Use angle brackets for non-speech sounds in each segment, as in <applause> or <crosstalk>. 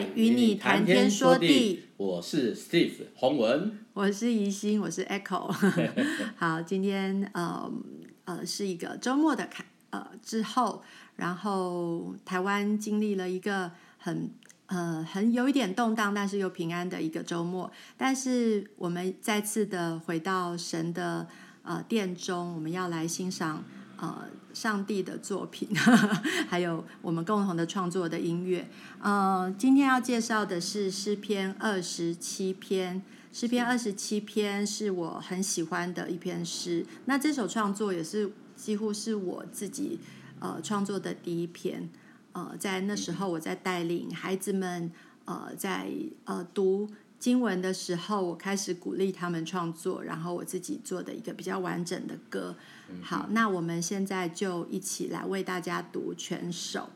爱与你谈天说地，我是 Steve 洪文，我是怡心，我是 Echo。<laughs> 好，今天呃呃是一个周末的开呃之后，然后台湾经历了一个很呃很有一点动荡，但是又平安的一个周末。但是我们再次的回到神的呃殿中，我们要来欣赏。呃，上帝的作品，<laughs> 还有我们共同的创作的音乐。呃，今天要介绍的是诗篇二十七篇。诗篇二十七篇是我很喜欢的一篇诗。那这首创作也是几乎是我自己呃创作的第一篇。呃，在那时候我在带领孩子们呃在呃读经文的时候，我开始鼓励他们创作，然后我自己做的一个比较完整的歌。好，那我们现在就一起来为大家读全首。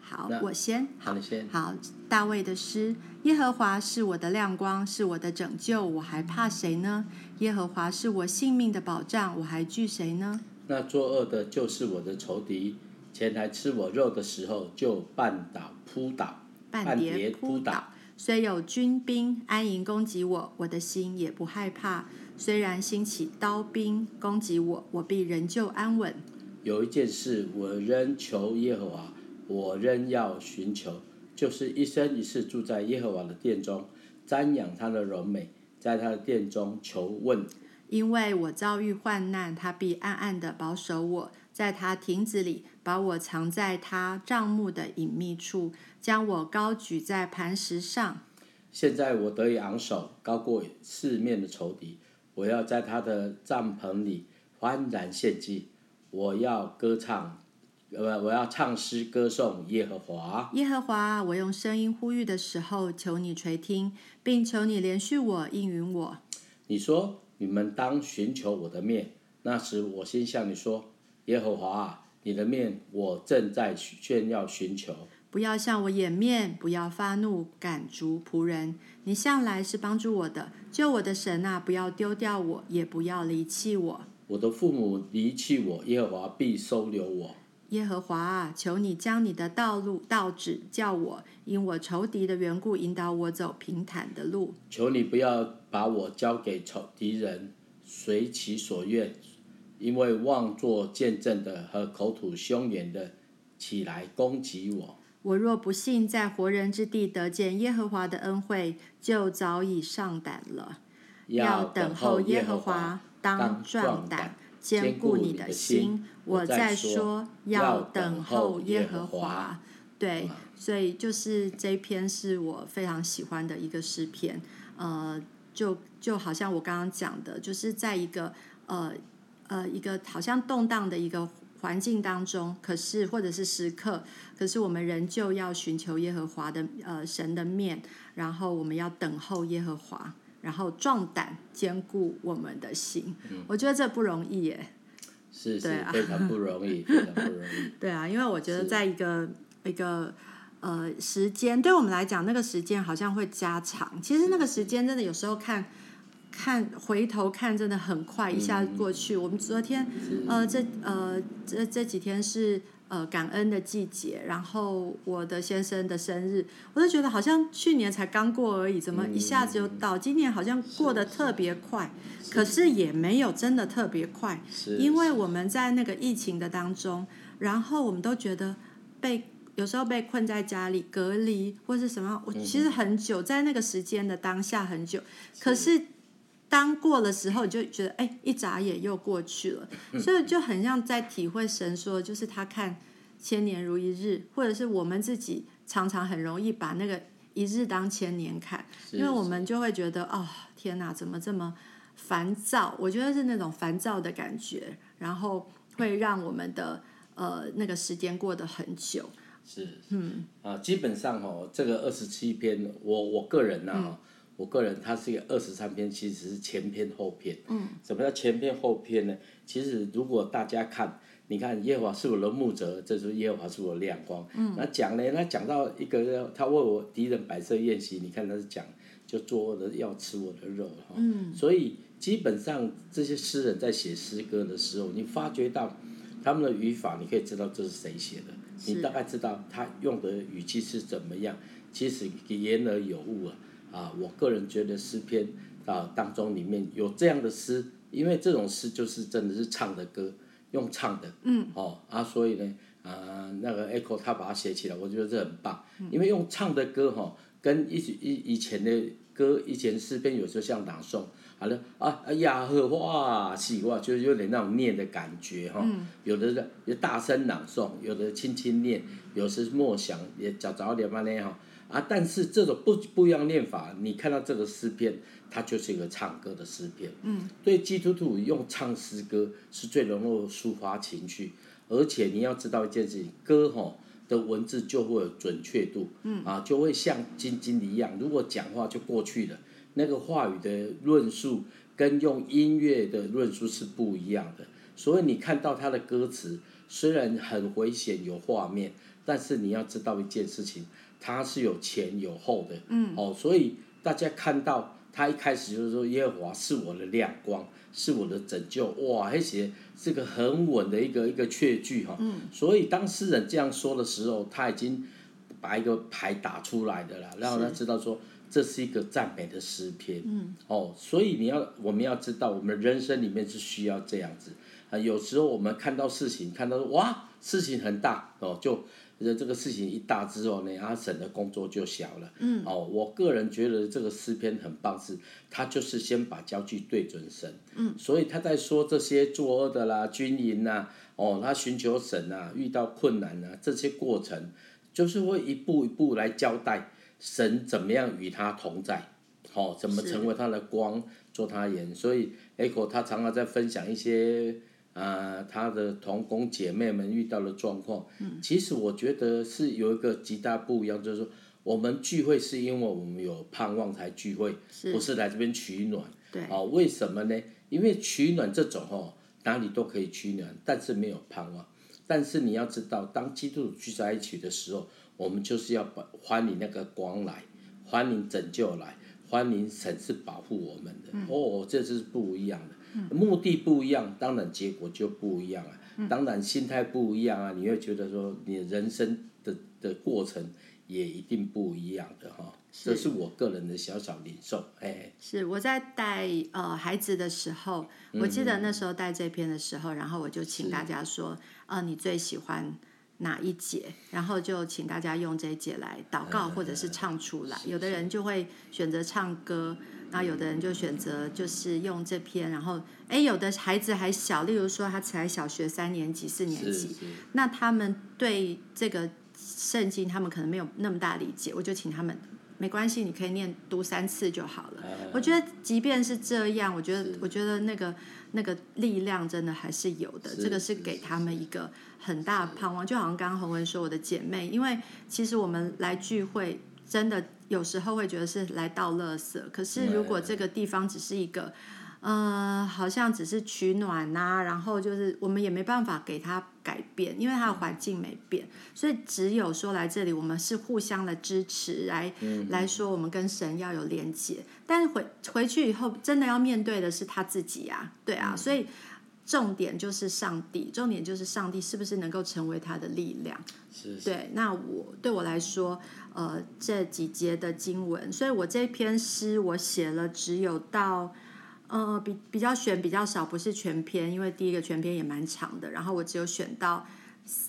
好，我先。好，你先。好，大卫的诗：耶和华是我的亮光，是我的拯救，我还怕谁呢？耶和华是我性命的保障，我还惧谁呢？那作恶的就是我的仇敌，前来吃我肉的时候，就绊倒扑倒，半跌扑倒。虽有军兵安营攻击我，我的心也不害怕。虽然兴起刀兵攻击我，我必仍旧安稳。有一件事，我仍求耶和华，我仍要寻求，就是一生一世住在耶和华的殿中，瞻仰他的荣美，在他的殿中求问。因为我遭遇患难，他必暗暗地保守我，在他亭子里把我藏在他帐幕的隐秘处。将我高举在磐石上。现在我得以昂首，高过四面的仇敌。我要在他的帐篷里欢然献祭。我要歌唱，呃，我要唱诗歌颂耶和华。耶和华，我用声音呼吁的时候，求你垂听，并求你怜恤我，应允我。你说，你们当寻求我的面。那时我先向你说：耶和华，你的面我正在炫耀寻求。不要向我掩面，不要发怒赶逐仆人。你向来是帮助我的，救我的神啊！不要丢掉我，也不要离弃我。我的父母离弃我，耶和华必收留我。耶和华啊，求你将你的道路道指叫我，因我仇敌的缘故，引导我走平坦的路。求你不要把我交给仇敌人，随其所愿，因为妄作见证的和口吐凶言的起来攻击我。我若不幸在活人之地得见耶和华的恩惠，就早已上胆了。要等候耶和华，当壮胆，坚固你的心。我在说，要等候耶和华。对，所以就是这一篇是我非常喜欢的一个诗篇。呃，就就好像我刚刚讲的，就是在一个呃呃一个好像动荡的一个。环境当中，可是或者是时刻，可是我们仍旧要寻求耶和华的呃神的面，然后我们要等候耶和华，然后壮胆坚固我们的心。嗯、我觉得这不容易耶，是是、啊、非常不容易，非常不容易。<laughs> 对啊，因为我觉得在一个一个呃时间，对我们来讲，那个时间好像会加长。其实那个时间真的有时候看。看回头看，真的很快，一下过去。嗯、我们昨天，呃，这呃这这几天是呃感恩的季节，然后我的先生的生日，我就觉得好像去年才刚过而已，怎么一下子就到？今年好像过得特别快，可是也没有真的特别快，因为我们在那个疫情的当中，然后我们都觉得被有时候被困在家里隔离或是什么，我其实很久在那个时间的当下很久，可是。当过的时候，你就觉得哎，一眨眼又过去了，所以就很像在体会神说，就是他看千年如一日，或者是我们自己常常很容易把那个一日当千年看，因为我们就会觉得哦，天哪，怎么这么烦躁？我觉得是那种烦躁的感觉，然后会让我们的呃那个时间过得很久。是，嗯啊，基本上哦，这个二十七篇，我我个人呢、啊。嗯我个人，它是一个二十三篇，其实是前篇后篇。嗯。什么叫前篇后篇呢？其实如果大家看，你看耶和华是我的牧者，这是耶和华是我的亮光。嗯。那讲呢？那讲到一个，他为我敌人摆设宴席，你看他是讲，就作恶的要吃我的肉哈。嗯。所以基本上这些诗人在写诗歌的时候，你发觉到他们的语法，你可以知道这是谁写的。你大概知道他用的语气是怎么样。其实言而有物啊，啊，我个人觉得诗篇啊当中里面有这样的诗，因为这种诗就是真的是唱的歌，用唱的，嗯，哦啊，所以呢，啊，那个 Echo 他把它写起来，我觉得这很棒，因为用唱的歌哈、哦，跟以以以前的歌，以前诗篇有时候像朗诵。好了啊，哎呀呵，哇，喜哇，就是有点那种念的感觉哈、嗯。有的是有大声朗诵，有的轻轻念，有时默想，也早早点嘛呢哈。啊，但是这种不不一样念法，你看到这个诗篇，它就是一个唱歌的诗篇。嗯。对基督徒用唱诗歌是最能够抒发情绪，而且你要知道一件事情，歌吼的文字就会有准确度。嗯。啊，就会像金金一样，如果讲话就过去了。那个话语的论述跟用音乐的论述是不一样的，所以你看到他的歌词虽然很危险有画面，但是你要知道一件事情，它是有前有后的，嗯，哦，所以大家看到他一开始就是说耶和华是我的亮光，是我的拯救，哇，而且是个很稳的一个一个确据哈，嗯，所以当诗人这样说的时候，他已经把一个牌打出来的了，让他知道说。这是一个赞美的诗篇，嗯，哦，所以你要，我们要知道，我们人生里面是需要这样子。啊。有时候我们看到事情，看到哇，事情很大哦，就这个事情一大之后呢，阿神的工作就小了，嗯，哦，我个人觉得这个诗篇很棒，是他就是先把焦距对准神，嗯，所以他在说这些作恶的啦、军营呐，哦，他寻求神啊，遇到困难啊，这些过程就是会一步一步来交代。神怎么样与他同在？好、哦，怎么成为他的光，做他盐？所以 Echo 他常常在分享一些啊、呃，他的同工姐妹们遇到的状况。嗯，其实我觉得是有一个极大不一样，就是说我们聚会是因为我们有盼望才聚会，是不是来这边取暖？对，哦，为什么呢？因为取暖这种哦，哪里都可以取暖，但是没有盼望。但是你要知道，当基督徒聚在一起的时候。我们就是要把欢迎那个光来，欢迎拯救来，欢迎神是保护我们的。嗯、哦，这是不一样的，嗯、目的不一样，当然结果就不一样啊。嗯、当然心态不一样啊，你会觉得说你人生的的过程也一定不一样的哈。这是我个人的小小领受。哎，是我在带呃孩子的时候，我记得那时候带这篇的时候，嗯、然后我就请大家说，呃，你最喜欢。哪一节？然后就请大家用这一节来祷告，或者是唱出来。有的人就会选择唱歌，然后有的人就选择就是用这篇。然后，哎，有的孩子还小，例如说他才小学三年级、四年级，那他们对这个圣经，他们可能没有那么大理解。我就请他们，没关系，你可以念读三次就好了。我觉得，即便是这样，我觉得，我觉得那个。那个力量真的还是有的，这个是给他们一个很大的盼望。就好像刚刚洪文说，我的姐妹，因为其实我们来聚会，真的有时候会觉得是来倒垃圾。可是如果这个地方只是一个。呃，好像只是取暖呐、啊，然后就是我们也没办法给他改变，因为他的环境没变，所以只有说来这里，我们是互相的支持，来、嗯、来说我们跟神要有连接。但是回回去以后，真的要面对的是他自己啊，对啊，嗯、所以重点就是上帝，重点就是上帝是不是能够成为他的力量？是，是。对，那我对我来说，呃，这几节的经文，所以我这篇诗我写了，只有到。呃，比比较选比较少，不是全篇，因为第一个全篇也蛮长的，然后我只有选到，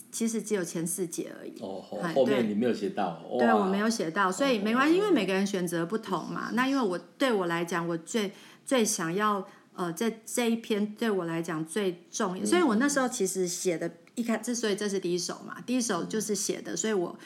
其实只有前四节而已。哦，后面你没有写到。对，我没有写到，所以没关系，因为每个人选择不同嘛。那因为我对我来讲，我最最想要呃，在这一篇对我来讲最重要，所以我那时候其实写的一开，之所以这是第一首嘛，第一首就是写的，所以我。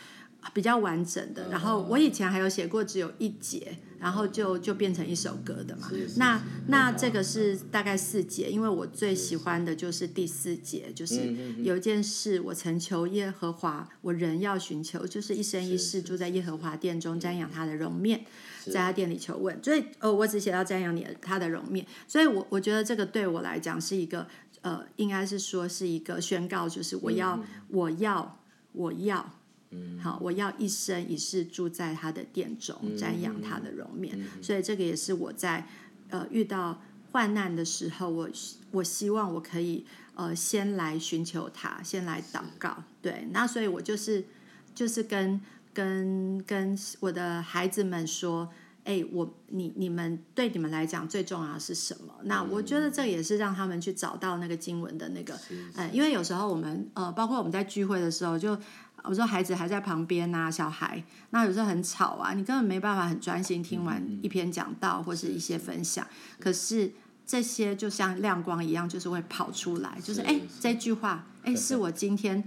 比较完整的，然后我以前还有写过只有一节，然后就就变成一首歌的嘛。那那这个是大概四节，因为我最喜欢的就是第四节，就是有一件事我曾求耶和华，我人要寻求，就是一生一世住在耶和华殿中瞻仰他的容面，在他店里求问。所以呃，我只写到瞻仰你他的容面，所以我我觉得这个对我来讲是一个呃，应该是说是一个宣告，就是我要我要我要。嗯，好，我要一生一世住在他的殿中，瞻仰他的容面。所以这个也是我在呃遇到患难的时候，我我希望我可以呃先来寻求他，先来祷告。对，那所以我就是就是跟跟跟我的孩子们说，哎，我你你们对你们来讲最重要的是什么？那我觉得这也是让他们去找到那个经文的那个，嗯，因为有时候我们呃，包括我们在聚会的时候就。我说孩子还在旁边啊，小孩，那有时候很吵啊，你根本没办法很专心听完一篇讲道或是一些分享。可是这些就像亮光一样，就是会跑出来，就是哎，这句话，哎，<laughs> 是我今天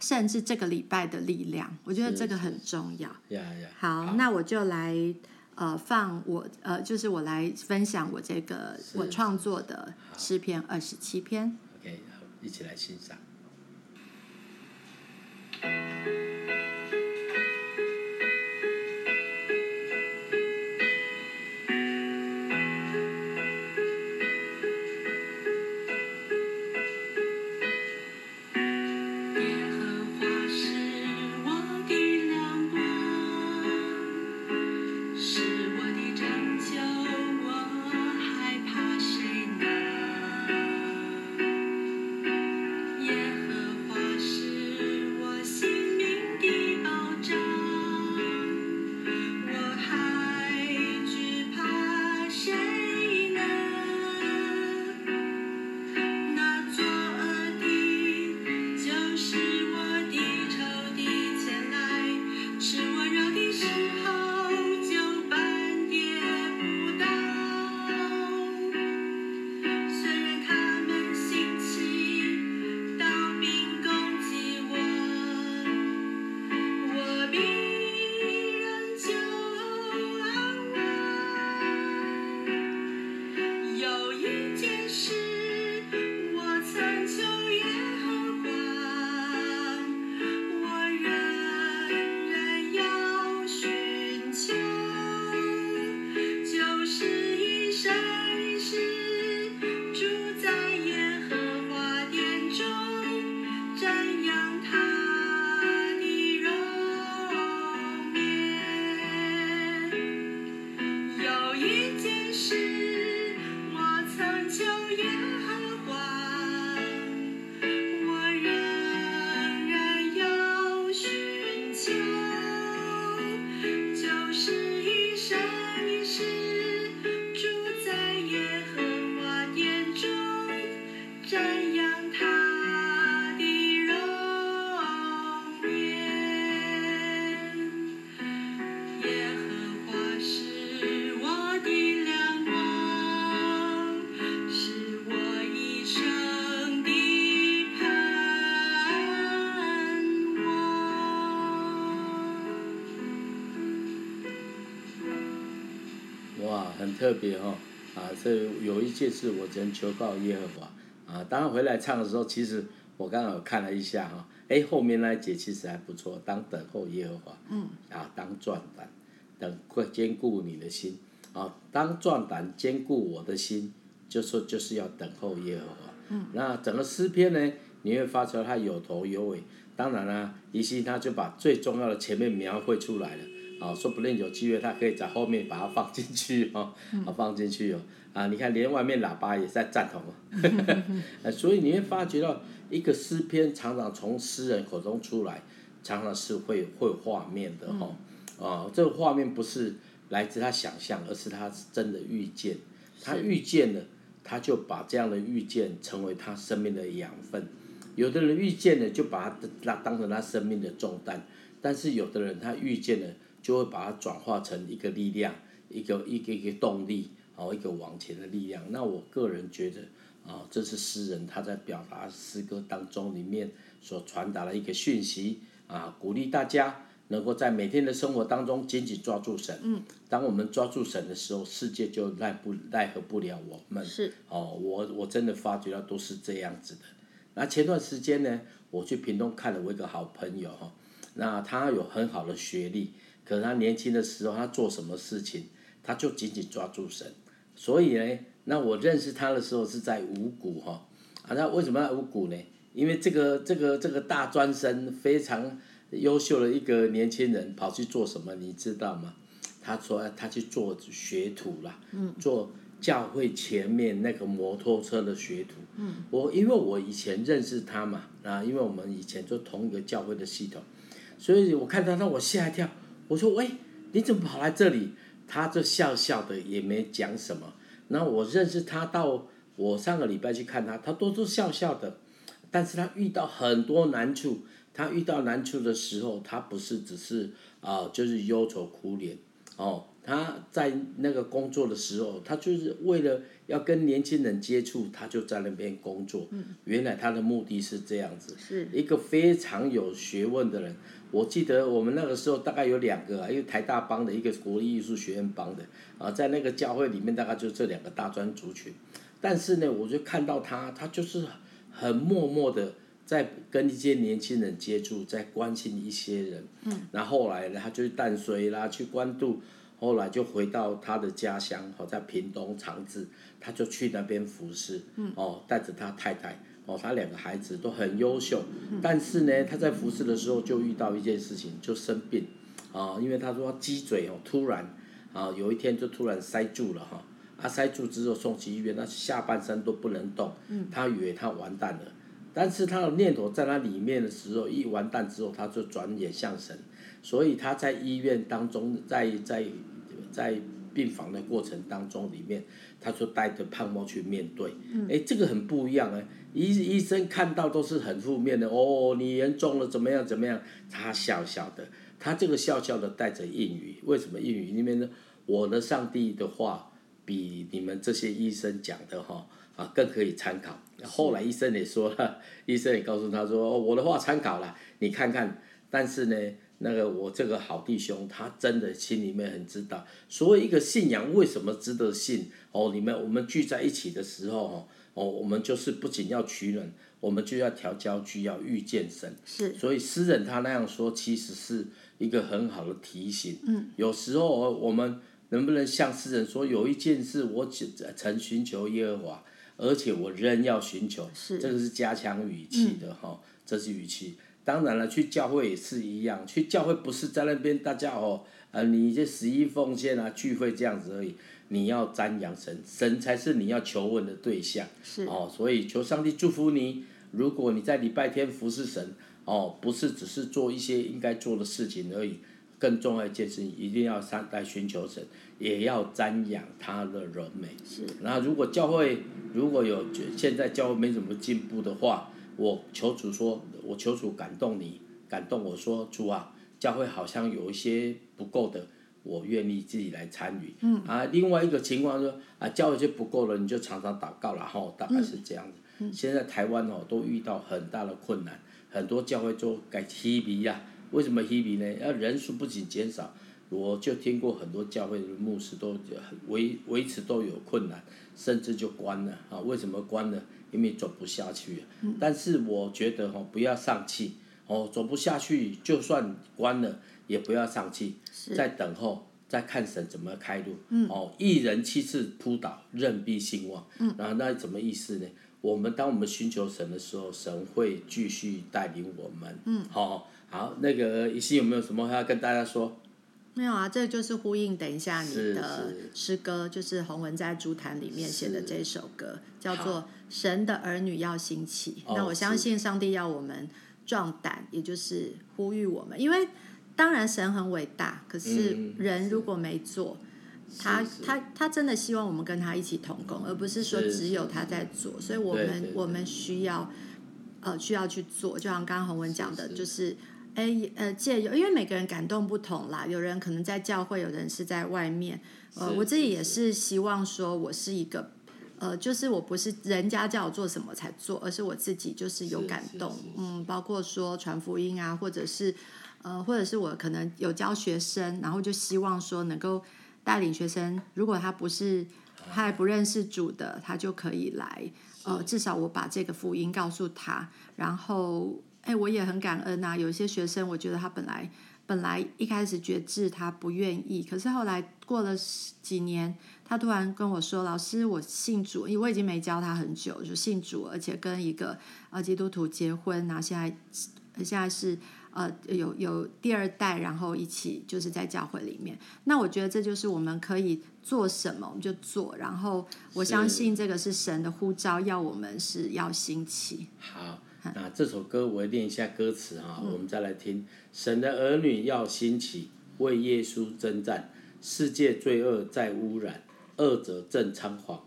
甚至这个礼拜的力量。我觉得这个很重要。好，那我就来呃放我呃，就是我来分享我这个我创作的诗篇二十七篇。OK，好，一起来欣赏。Música 特别哈啊，这有一件事我曾求告耶和华啊。当然回来唱的时候，其实我刚好看了一下哈，哎，后面那一节其实还不错。当等候耶和华，嗯，啊，当壮胆，等会坚固你的心啊。当壮胆坚固我的心，就说就是要等候耶和华。嗯，那整个诗篇呢，你会发出它有头有尾。当然啦，以西他就把最重要的前面描绘出来了。啊，说不定有机会，他可以在后面把它放进去 <laughs> 哦，啊，放进去哦，啊，你看连外面喇叭也在赞同哦，<laughs> 所以你会发觉到一个诗篇常常从诗人口中出来，常常是会会有画面的哈，啊，这个画面不是来自他想象，而是他真的遇见，他遇见了，他就把这样的遇见成为他生命的养分，有的人遇见了就把他当成他生命的重担，但是有的人他遇见了。就会把它转化成一个力量，一个一个一个动力，哦，一个往前的力量。那我个人觉得，啊，这是诗人他在表达诗歌当中里面所传达的一个讯息，啊，鼓励大家能够在每天的生活当中紧紧抓住神。嗯。当我们抓住神的时候，世界就奈不奈何不了我们。是。哦，我我真的发觉到都是这样子的。那前段时间呢，我去屏东看了我一个好朋友哈，那他有很好的学历。可是他年轻的时候，他做什么事情，他就紧紧抓住神。所以呢，那我认识他的时候是在五谷哈。啊，那为什么要五谷呢？因为这个这个这个大专生非常优秀的一个年轻人，跑去做什么？你知道吗？他说他去做学徒啦，做教会前面那个摩托车的学徒。嗯，我因为我以前认识他嘛，啊，因为我们以前做同一个教会的系统，所以我看到他，我吓一跳。我说：“喂，你怎么跑来这里？”他就笑笑的，也没讲什么。那我认识他到我上个礼拜去看他，他都是笑笑的。但是他遇到很多难处，他遇到难处的时候，他不是只是啊、就是忧愁苦脸哦。他在那个工作的时候，他就是为了要跟年轻人接触，他就在那边工作。嗯、原来他的目的是这样子，是一个非常有学问的人。我记得我们那个时候大概有两个，一个台大帮的，一个国立艺术学院帮的啊，在那个教会里面，大概就这两个大专族群。但是呢，我就看到他，他就是很默默的在跟一些年轻人接触，在关心一些人。嗯。然后后来呢，他就去淡水啦，去关渡。后来就回到他的家乡，好在屏东长治，他就去那边服侍，哦，带着他太太，哦，他两个孩子都很优秀，但是呢，他在服侍的时候就遇到一件事情，就生病，啊，因为他说鸡嘴哦，突然，啊，有一天就突然塞住了哈，啊，塞住之后送去医院，他下半身都不能动，他以为他完蛋了，但是他的念头在他里面的时候，一完蛋之后，他就转眼向神，所以他在医院当中，在在。在病房的过程当中，里面他说带着盼望去面对，哎、嗯，这个很不一样哎。医医生看到都是很负面的，哦，你严重了，怎么样怎么样？他笑笑的，他这个笑笑的带着应语，为什么应语？因为呢，我的上帝的话比你们这些医生讲的哈啊更可以参考。后来医生也说了，<laughs> 医生也告诉他说，哦，我的话参考了，你看看。但是呢。那个我这个好弟兄，他真的心里面很知道，所以一个信仰为什么值得信哦？你们我们聚在一起的时候哦，我们就是不仅要取暖，我们就要调焦距，要遇见神。是。所以诗人他那样说，其实是一个很好的提醒。嗯。有时候我们能不能像诗人说，有一件事我曾寻求耶和华，而且我仍要寻求。是。这个是加强语气的哈，嗯、这是语气。当然了，去教会也是一样。去教会不是在那边大家哦，呃，你这十一奉献啊，聚会这样子而已。你要瞻仰神，神才是你要求问的对象。是哦，所以求上帝祝福你。如果你在礼拜天服侍神，哦，不是只是做一些应该做的事情而已，更重要一件事情，一定要上来寻求神，也要瞻仰他的荣美。是。那如果教会如果有现在教会没怎么进步的话，我求主说，我求主感动你，感动我说主啊，教会好像有一些不够的，我愿意自己来参与。嗯啊，另外一个情况说啊，教会就不够了，你就常常祷告了哈，大概是这样子。嗯嗯、现在台湾哦都遇到很大的困难，很多教会都改稀微呀。为什么稀微呢？要人数不仅减少，我就听过很多教会的牧师都维维持都有困难，甚至就关了啊？为什么关了？因为走不下去，但是我觉得哈，不要丧气哦，走不下去，就算关了也不要丧气，在等候，再看神怎么开路。哦，一人七次扑倒，任必兴旺。嗯然后那怎么意思呢？我们当我们寻求神的时候，神会继续带领我们。嗯，好，好，那个一心有没有什么话要跟大家说？没有啊，这就是呼应。等一下，你的诗歌就是洪文在竹坛里面写的这首歌，叫做《神的儿女要兴起》。那我相信上帝要我们壮胆，也就是呼吁我们。因为当然神很伟大，可是人如果没做，他他他真的希望我们跟他一起同工，而不是说只有他在做。所以我们我们需要呃需要去做，就像刚刚洪文讲的，就是。哎，呃，借由，因为每个人感动不同啦，有人可能在教会，有人是在外面。呃，我自己也是希望说，我是一个，呃，就是我不是人家叫我做什么才做，而是我自己就是有感动，嗯，包括说传福音啊，或者是，呃，或者是我可能有教学生，然后就希望说能够带领学生，如果他不是他还不认识主的，他就可以来，呃，至少我把这个福音告诉他，然后。哎，我也很感恩呐、啊。有一些学生，我觉得他本来本来一开始决志，他不愿意，可是后来过了几年，他突然跟我说：“老师，我信主，因为我已经没教他很久，就信主，而且跟一个呃基督徒结婚，然后现在现在是呃有有第二代，然后一起就是在教会里面。那我觉得这就是我们可以做什么我们就做，然后我相信这个是神的呼召，要我们是要兴起。好，那这首歌我念一下歌词啊，我们再来听。神的儿女要兴起，为耶稣征战，世界罪恶在污染，恶者正猖狂。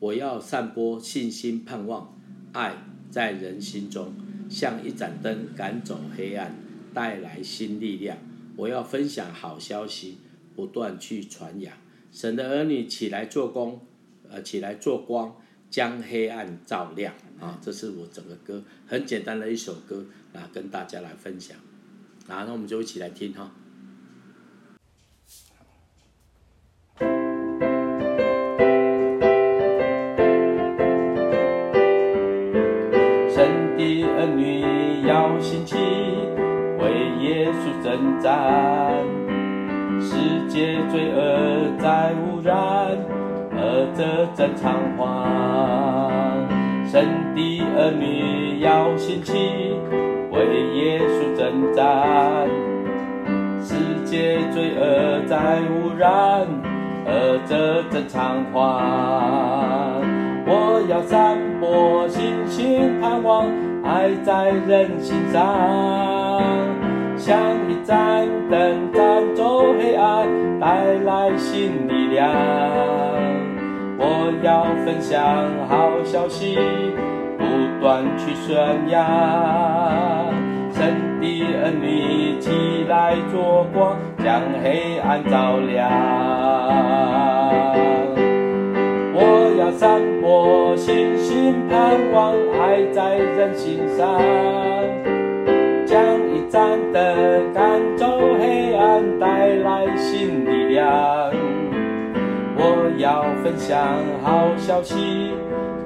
我要散播信心、盼望、爱，在人心中，像一盏灯赶走黑暗，带来新力量。我要分享好消息，不断去传扬。神的儿女起来做工，呃，起来做光，将黑暗照亮。啊，这是我整个歌很简单的一首歌啊，跟大家来分享。啊，那我们就一起来听哈。征战，世界罪恶在污染，恶者正猖狂。神的儿女要兴起，为耶稣征战。世界罪恶在污染，恶者正猖狂。我要散播信心盼望，爱在人心上。像一盏灯，照走黑暗，带来新力量。我要分享好消息，不断去宣扬。神的儿女起来做光，将黑暗照亮。我要散播信心盼望，爱在人心上。将一盏灯赶走黑暗，带来新力量。我要分享好消息，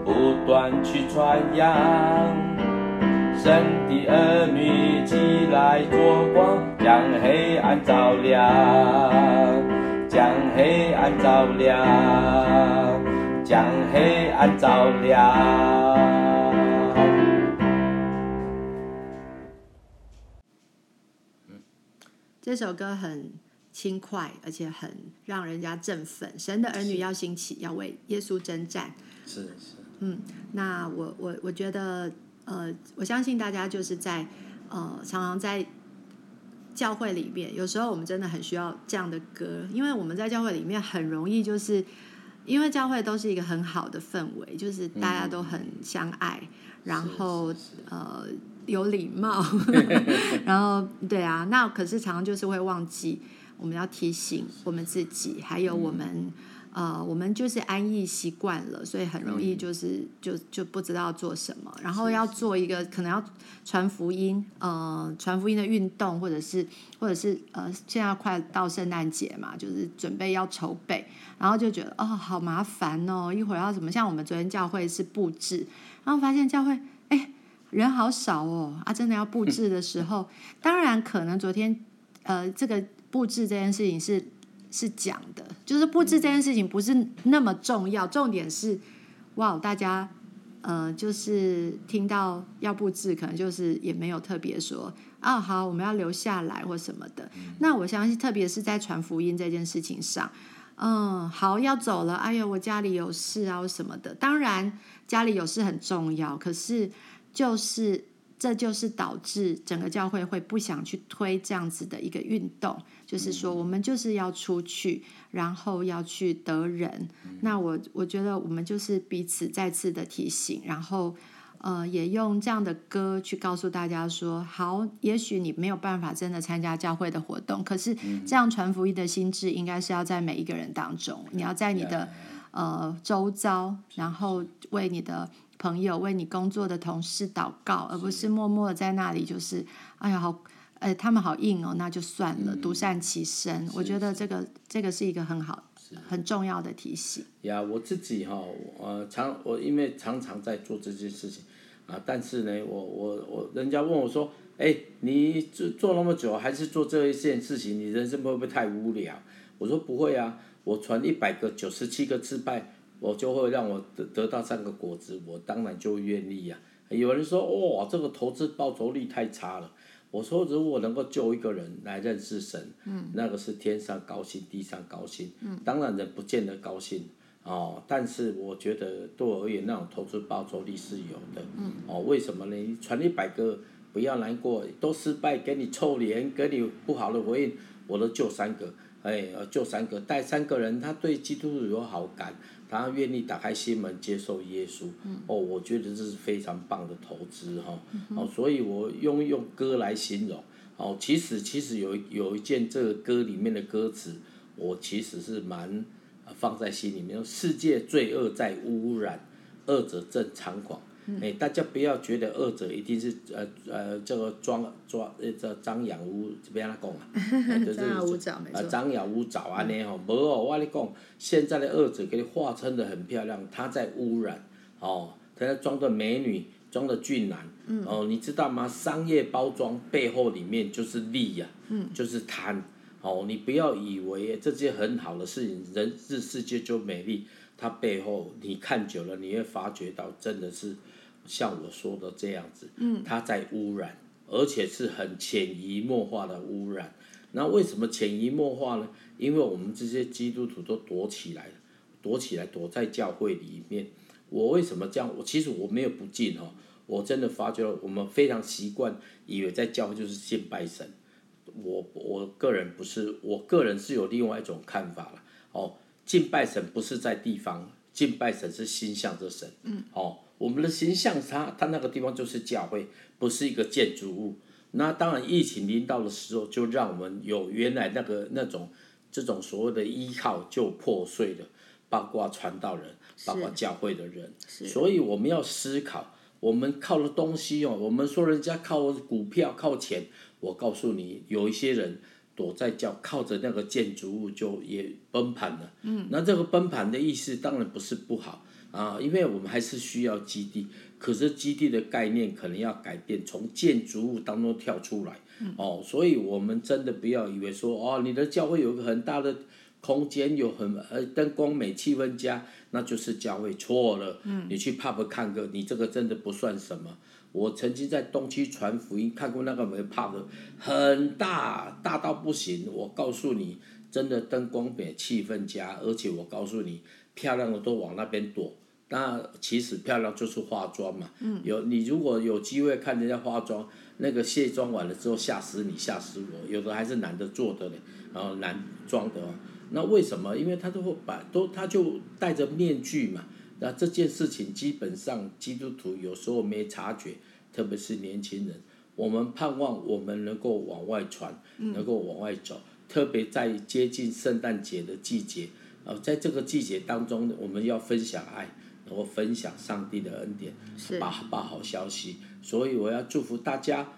不断去传扬。神的儿女起来做光，将黑暗照亮，将黑暗照亮，将黑暗照亮。这首歌很轻快，而且很让人家振奋。神的儿女要兴起，要为耶稣征战。是是。嗯，那我我我觉得，呃，我相信大家就是在呃，常常在教会里面，有时候我们真的很需要这样的歌，因为我们在教会里面很容易就是，因为教会都是一个很好的氛围，就是大家都很相爱，嗯、然后呃。有礼貌，<laughs> 然后对啊，那可是常常就是会忘记，我们要提醒我们自己，还有我们、嗯、呃，我们就是安逸习惯了，所以很容易就是、嗯、就就不知道做什么，然后要做一个可能要传福音，呃，传福音的运动，或者是或者是呃，现在快到圣诞节嘛，就是准备要筹备，然后就觉得哦，好麻烦哦，一会儿要怎么？像我们昨天教会是布置，然后发现教会哎。人好少哦，啊，真的要布置的时候，当然可能昨天，呃，这个布置这件事情是是讲的，就是布置这件事情不是那么重要，重点是，哇，大家呃，就是听到要布置，可能就是也没有特别说，啊，好，我们要留下来或什么的。那我相信，特别是在传福音这件事情上，嗯，好，要走了，哎呦，我家里有事啊，什么的。当然，家里有事很重要，可是。就是，这就是导致整个教会会不想去推这样子的一个运动。就是说，我们就是要出去，然后要去得人。那我我觉得我们就是彼此再次的提醒，然后呃，也用这样的歌去告诉大家说：好，也许你没有办法真的参加教会的活动，可是这样传福音的心智应该是要在每一个人当中。你要在你的呃周遭，然后为你的。朋友为你工作的同事祷告，而不是默默的在那里，就是哎呀，好，哎，他们好硬哦，那就算了，独、嗯、善其身。我觉得这个这个是一个很好、很重要的提醒。呀，我自己哈，呃，常我因为常常在做这件事情啊，但是呢，我我我，人家问我说，哎，你做做那么久，还是做这一件事情，你人生会不会太无聊？我说不会啊，我传一百个，九十七个失败。我就会让我得得到三个果子，我当然就愿意呀、啊。有人说，哇、哦，这个投资报酬率太差了。我说，如果能够救一个人来认识神，嗯，那个是天上高兴，地上高兴。嗯，当然人不见得高兴，哦，但是我觉得对我而言，那种投资报酬率是有的。嗯，哦，为什么呢？传一百个，不要难过，都失败，给你臭脸，给你不好的回应，我都救三个。哎，救三个，带三个人，他对基督徒有好感，他愿意打开心门接受耶稣。嗯、哦，我觉得这是非常棒的投资哈。嗯、哦，所以我用用歌来形容。哦，其实其实有有一件这个歌里面的歌词，我其实是蛮放在心里面。世界罪恶在污染，恶者正猖狂。哎，大家不要觉得二者一定是呃呃这个装装呃这张牙舞怎么样讲啊？<laughs> 就是张牙舞爪没错。啊，张牙舞爪啊，呢吼，无哦，我跟你讲，现在的二者给你化称的很漂亮，他在污染，哦，他在装的美女，装的俊男，嗯、哦，你知道吗？商业包装背后里面就是利呀、啊，嗯、就是贪，哦，你不要以为这些很好的事情，人是世界就美丽。它背后，你看久了，你会发觉到，真的是像我说的这样子，它在污染，而且是很潜移默化的污染。那为什么潜移默化呢？因为我们这些基督徒都躲起来了，躲起来，躲在教会里面。我为什么这样？我其实我没有不敬哦，我真的发觉我们非常习惯，以为在教会就是敬拜神。我我个人不是，我个人是有另外一种看法了哦。敬拜神不是在地方，敬拜神是心向着神。嗯、哦，我们的形象，他他那个地方就是教会，不是一个建筑物。那当然，疫情临到的时候，就让我们有原来那个那种这种所谓的依靠就破碎了，包括传道人，包括教会的人。所以我们要思考，我们靠的东西哦，我们说人家靠股票靠钱，我告诉你，有一些人。躲在叫靠着那个建筑物就也崩盘了。嗯，那这个崩盘的意思当然不是不好啊，因为我们还是需要基地，可是基地的概念可能要改变，从建筑物当中跳出来。嗯、哦，所以我们真的不要以为说哦，你的教会有个很大的空间，有很呃灯光美、气氛佳，那就是教会错了。嗯，你去 pub 看个，你这个真的不算什么。我曾经在东区传福音，看过那个门怕的，很大，大到不行。我告诉你，真的灯光美，气氛佳，而且我告诉你，漂亮的都往那边躲。那其实漂亮就是化妆嘛。嗯。有你如果有机会看人家化妆，那个卸妆完了之后吓死你，吓死我。有的还是男的做的嘞，然后男装的。那为什么？因为他都会把都他就戴着面具嘛。那这件事情基本上基督徒有时候没察觉，特别是年轻人。我们盼望我们能够往外传，能够往外走。特别在接近圣诞节的季节，呃，在这个季节当中，我们要分享爱，能够分享上帝的恩典，把把好消息。所以我要祝福大家，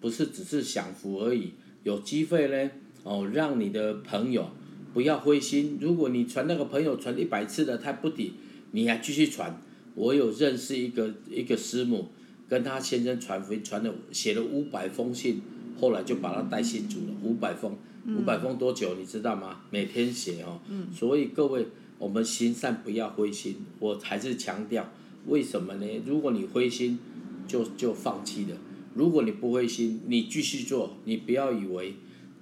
不是只是享福而已。有机会呢，哦，让你的朋友不要灰心。如果你传那个朋友传一百次的，他不抵。你还继续传，我有认识一个一个师母，跟她先生传福音，传了写了五百封信，后来就把他带信主了。五百封，五百封多久你知道吗？每天写哦。嗯所以各位，我们行善不要灰心。我还是强调，为什么呢？如果你灰心，就就放弃了。如果你不灰心，你继续做，你不要以为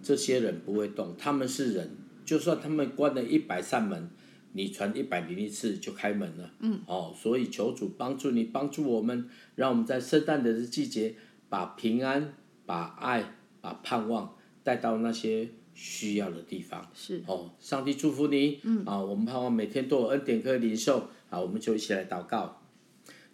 这些人不会动，他们是人，就算他们关了一百扇门。你传一百零一次就开门了，嗯，哦，所以求主帮助你，帮助我们，让我们在圣诞的季节，把平安、把爱、把盼望带到那些需要的地方。是，哦，上帝祝福你，嗯，啊，我们盼望每天都有恩典可以领受，啊，我们就一起来祷告。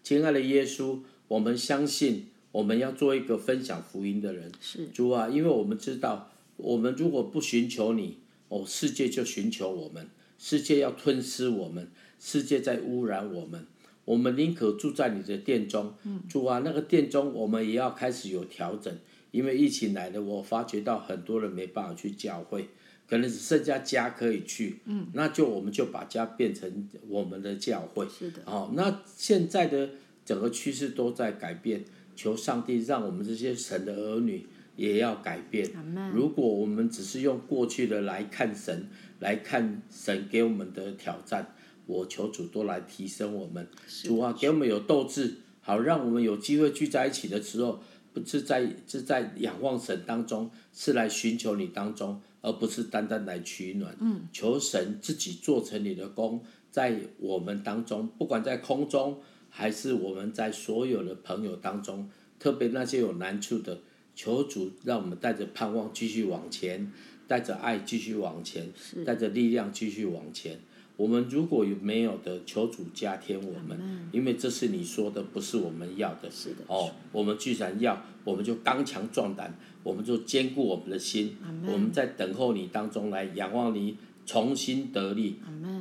亲爱的耶稣，我们相信我们要做一个分享福音的人。是，主啊，因为我们知道，我们如果不寻求你，哦，世界就寻求我们。世界要吞噬我们，世界在污染我们，我们宁可住在你的殿中。嗯、主啊，那个殿中我们也要开始有调整，因为疫情来了，我发觉到很多人没办法去教会，可能只剩下家可以去。嗯、那就我们就把家变成我们的教会。是的。哦，那现在的整个趋势都在改变，求上帝让我们这些神的儿女也要改变。如果我们只是用过去的来看神。来看神给我们的挑战，我求主多来提升我们。主啊，给我们有斗志，好让我们有机会聚在一起的时候，不是在是在仰望神当中，是来寻求你当中，而不是单单来取暖。嗯，求神自己做成你的工，在我们当中，不管在空中，还是我们在所有的朋友当中，特别那些有难处的，求主让我们带着盼望继续往前，带着爱继续往前，带着力量继续往前。我们如果有没有的，求主加添我们，因为这是你说的，不是我们要的。是的。哦，我们既然要，我们就刚强壮胆，我们就坚固我们的心。我们在等候你当中来仰望你，重新得力。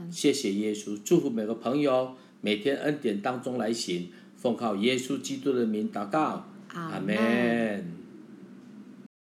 谢谢耶稣，祝福每个朋友，每天恩典当中来行，奉靠耶稣基督的名祷告。阿门。